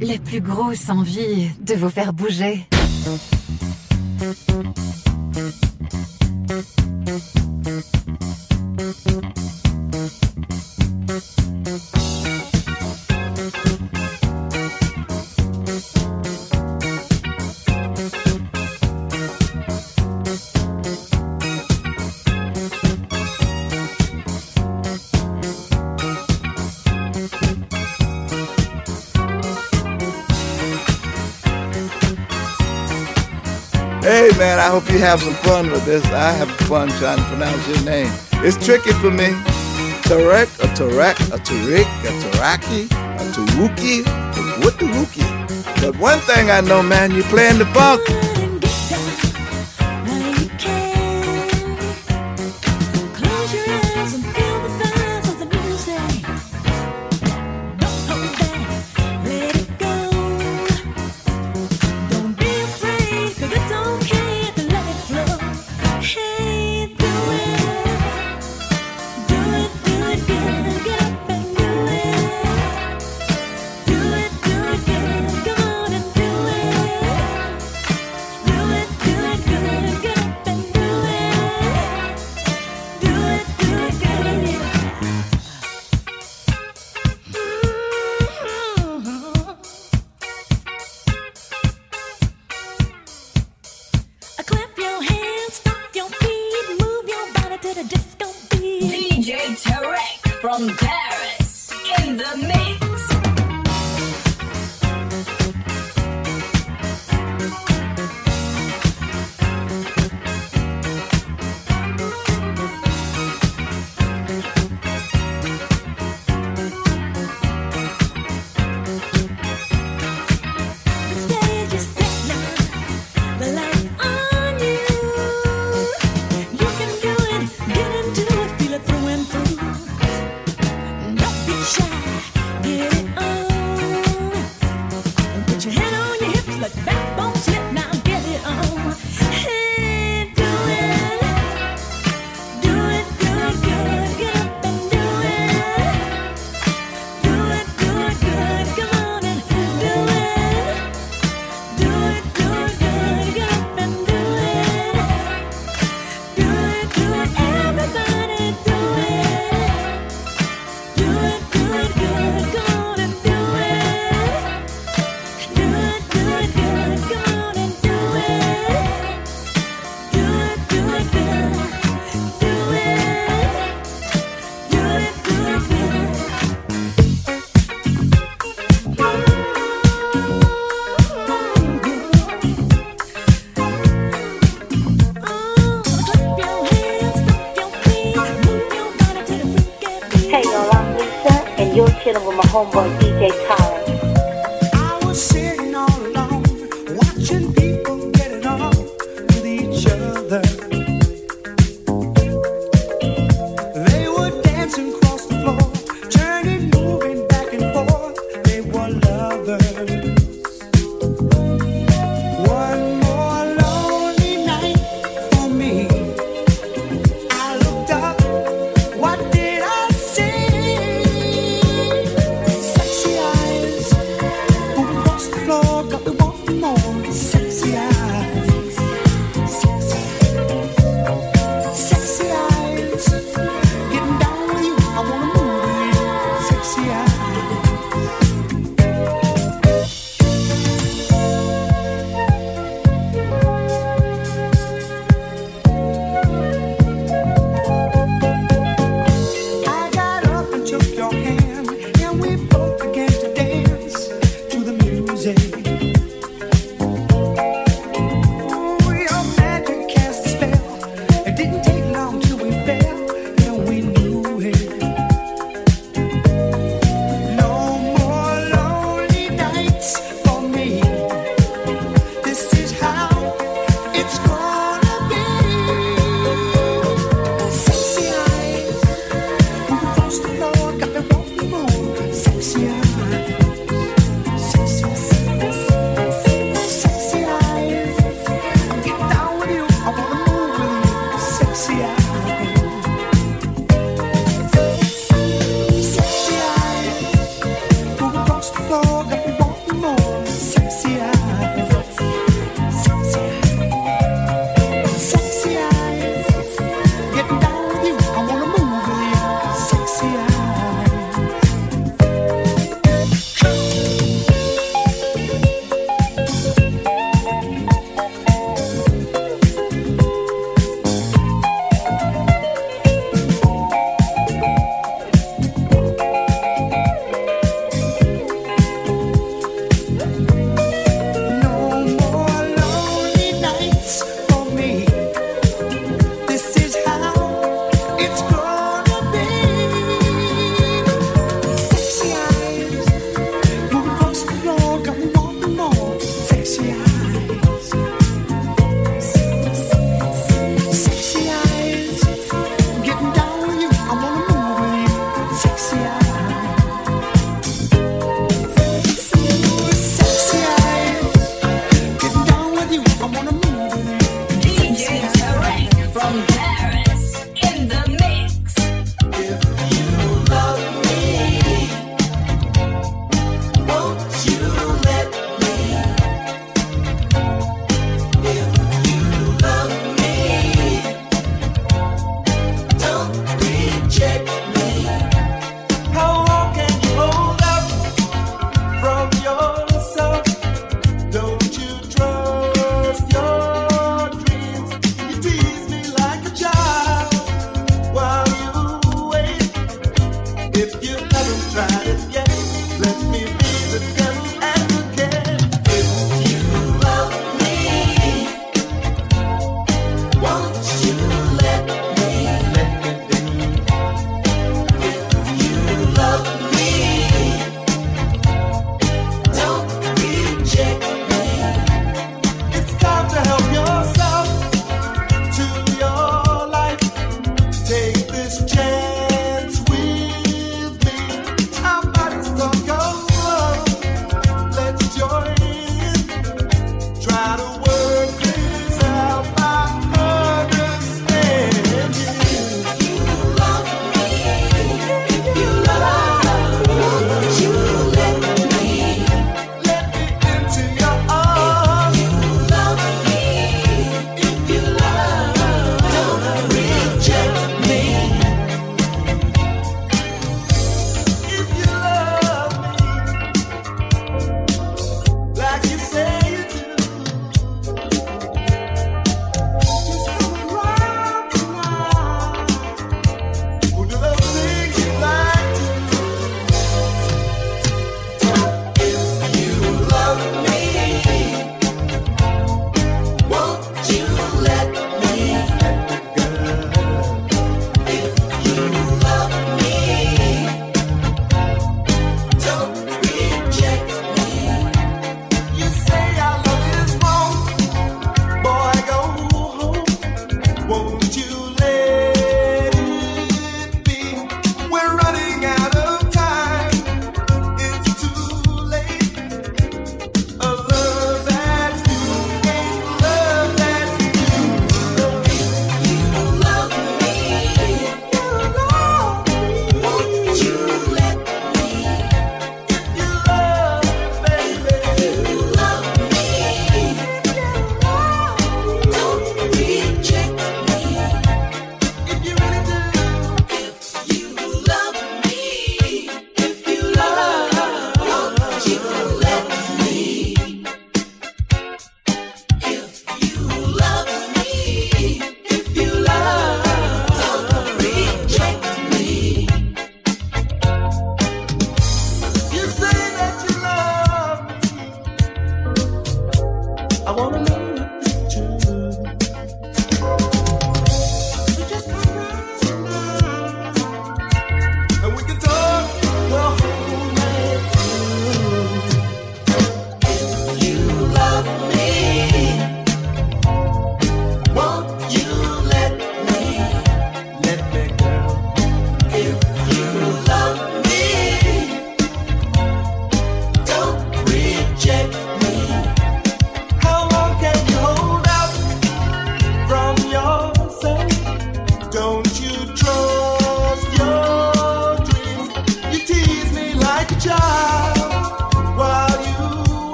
la plus grosse envie de vous faire bouger. man, I hope you have some fun with this. I have fun trying to pronounce your name. It's tricky for me. Tarek, a Tarek, a Tarek, a Taraki, a Tawuki, a Wutawuki. But one thing I know, man, you're playing the funk. homework.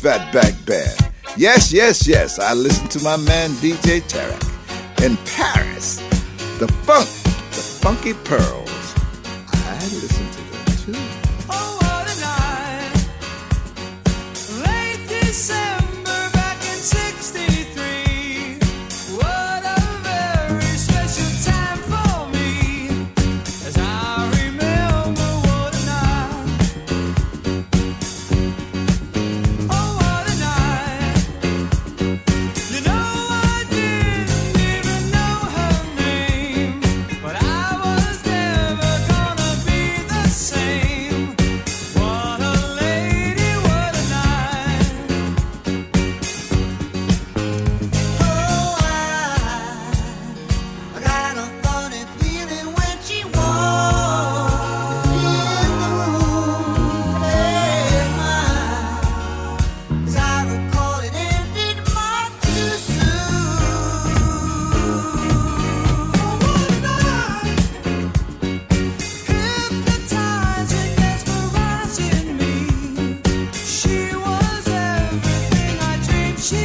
Fatback Band. Yes, yes, yes, I listen to my man DJ Tarek in Paris. The funk, the funky pearl.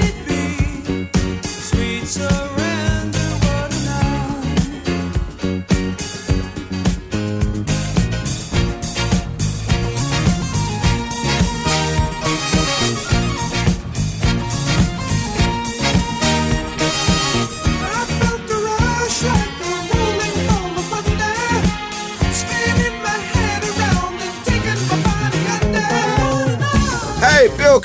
it be?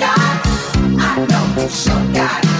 I know so God.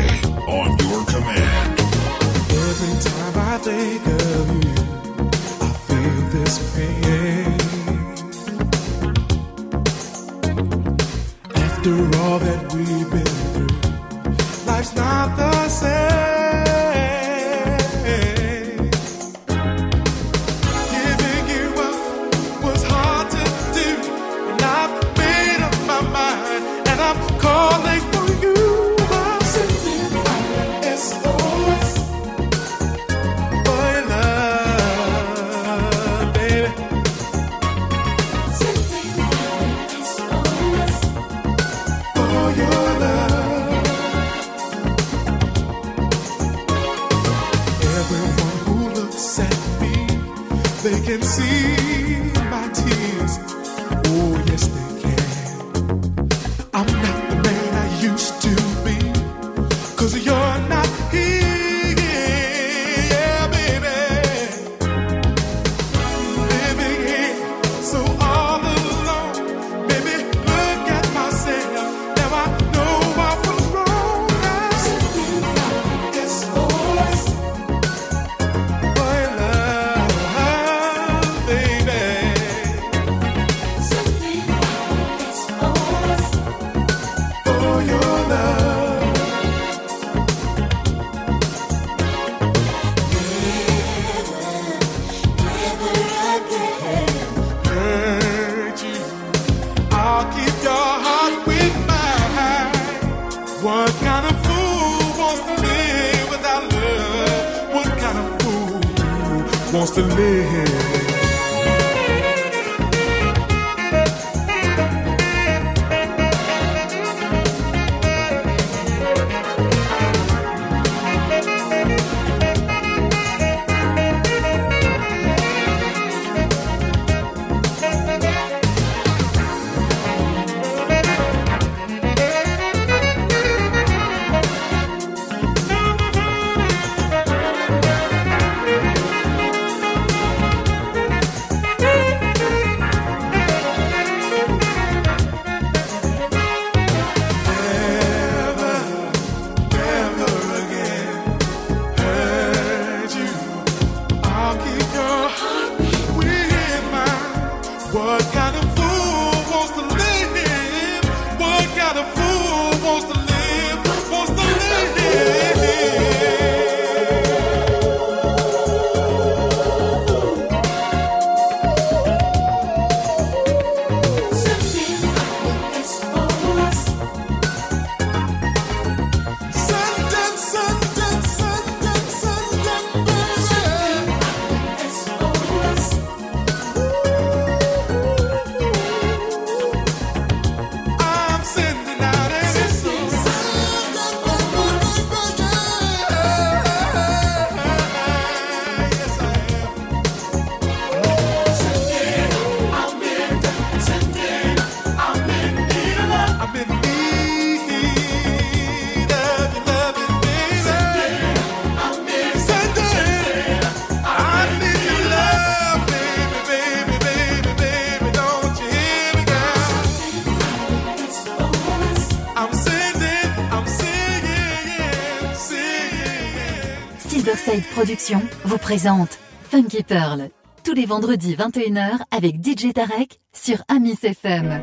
Friday on your command. Every time I think of you, I feel this pain. After all that we've been through, life's not the same. Silverside Productions vous présente Funky Pearl, tous les vendredis 21h avec DJ Tarek sur Amis FM.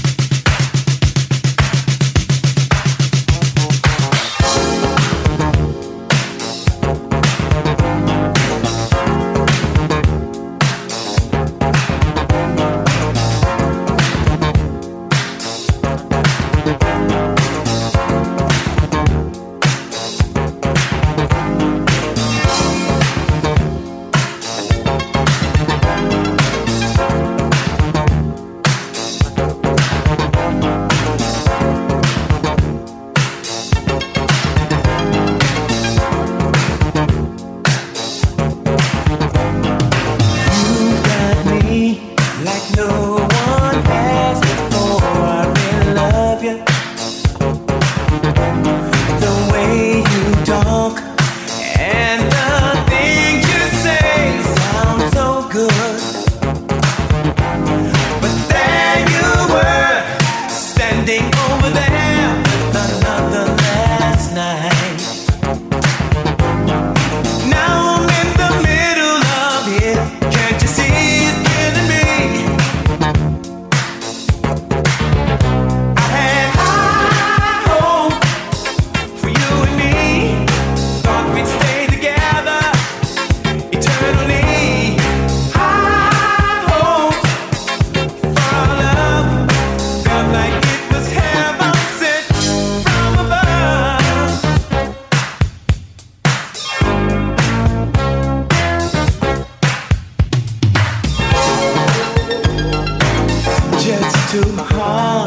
to my heart.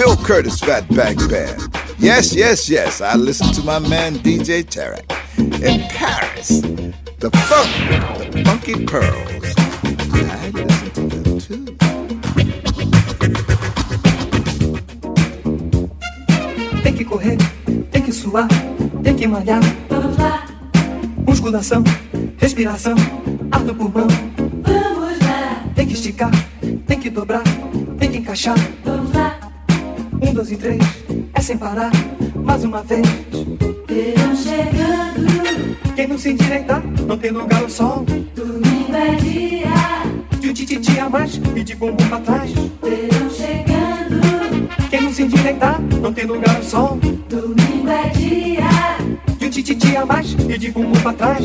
Bill Curtis Fatback Band. Yes, yes, yes. I listen to my man DJ Tarek in Paris. The funk, the funky pearls. I listen to them too. Tem que correr, tem que suar, tem que malhar. Vamos lá, Musculação, respiração, ar no pulmão. vamos lá, Tem que esticar, tem que dobrar, tem que encaixar. vamos lá. Dois e três, é sem parar. Mais uma vez. Verão chegando, Quem não se endireitar, não tem lugar ao sol. domingo é dia. De um tititi a mais e de bumbum pra trás. Verão chegando, Quem não se endireitar, não tem lugar ao sol. domingo é dia. De um tititi a mais e de bumbum pra trás.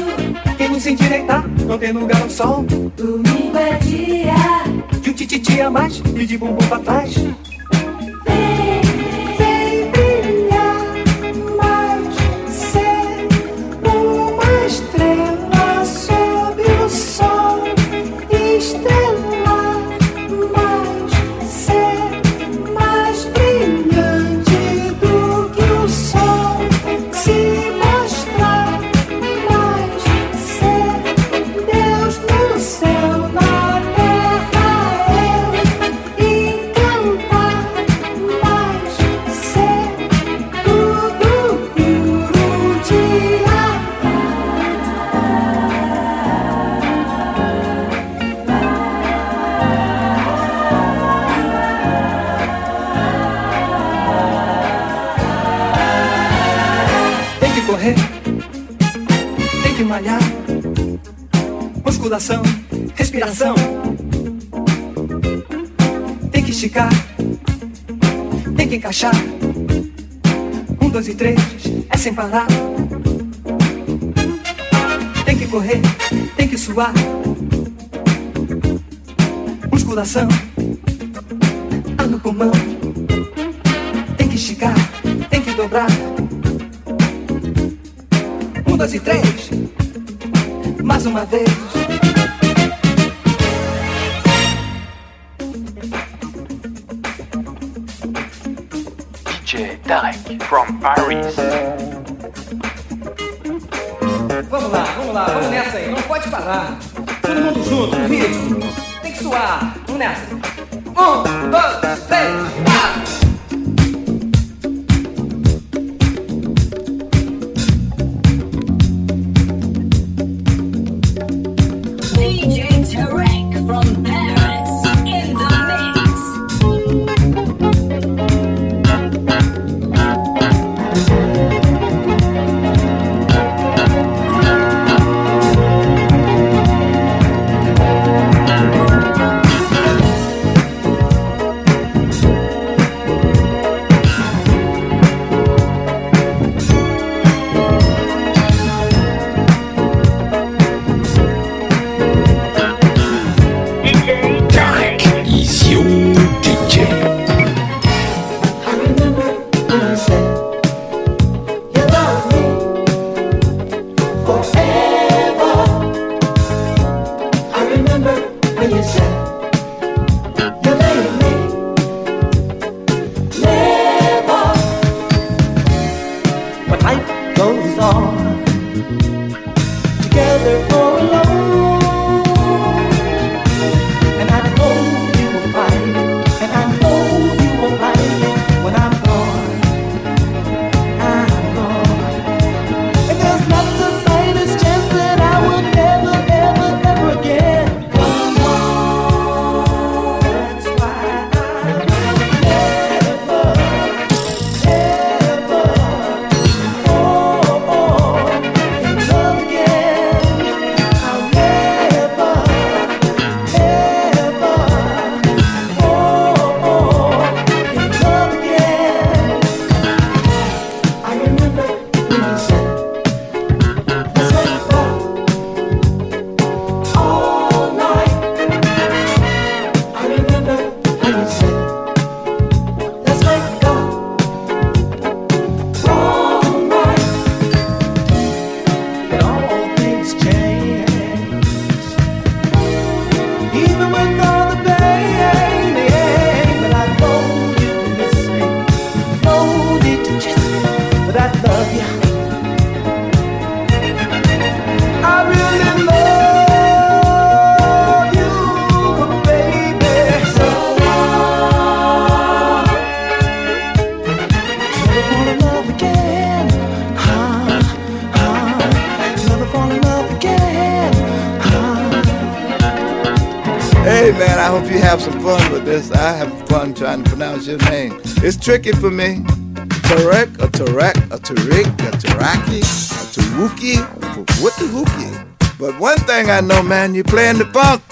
se endireitar, não tem lugar ao sol. domingo é dia. De um tititi a mais e de bumbum pra trás. sem parar. Tem que correr, tem que suar. Musculação, ar no pulmão. Tem que esticar, tem que dobrar. Um, dois e três, mais uma vez. DJ Tarek from Paris. Vamos lá, vamos lá, vamos nessa aí. Não pode parar. Todo mundo junto, ritmo. Tem que suar. Vamos nessa. Um, dois, três, quatro. tricky for me. Tarek, a Tarek, a Tarek, a Taraki, a Taruki, what the hookie. But one thing I know, man, you're playing the funk.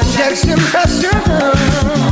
Injection pressure.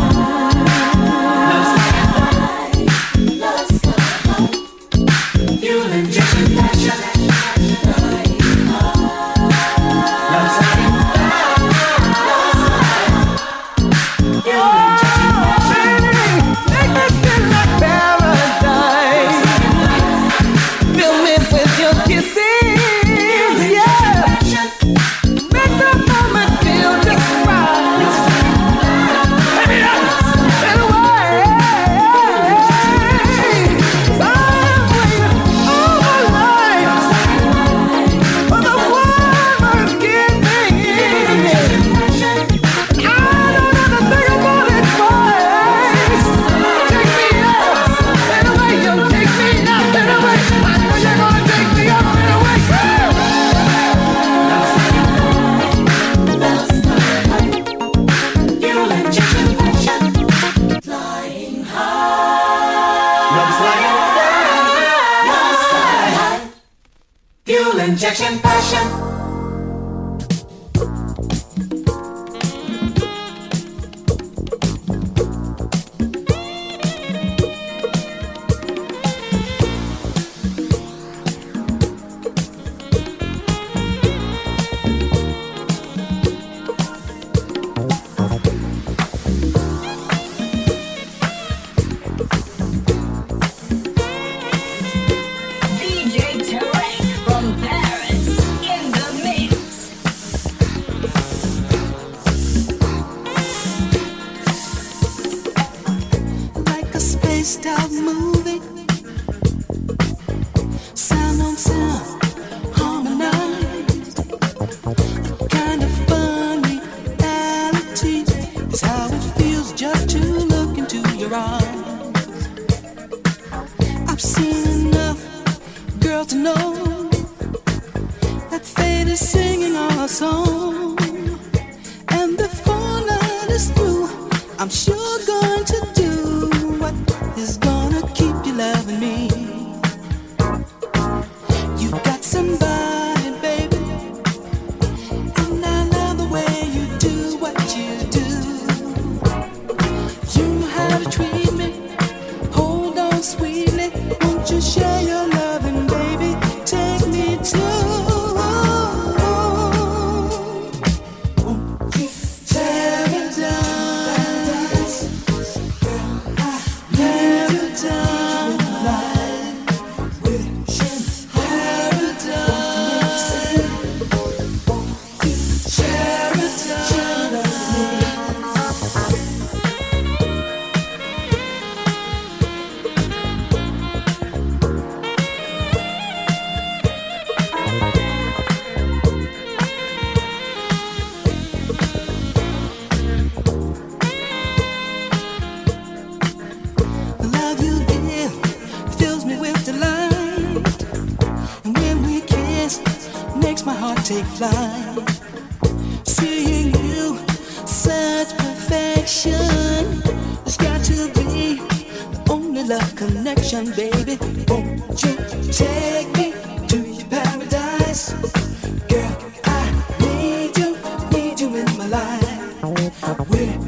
We're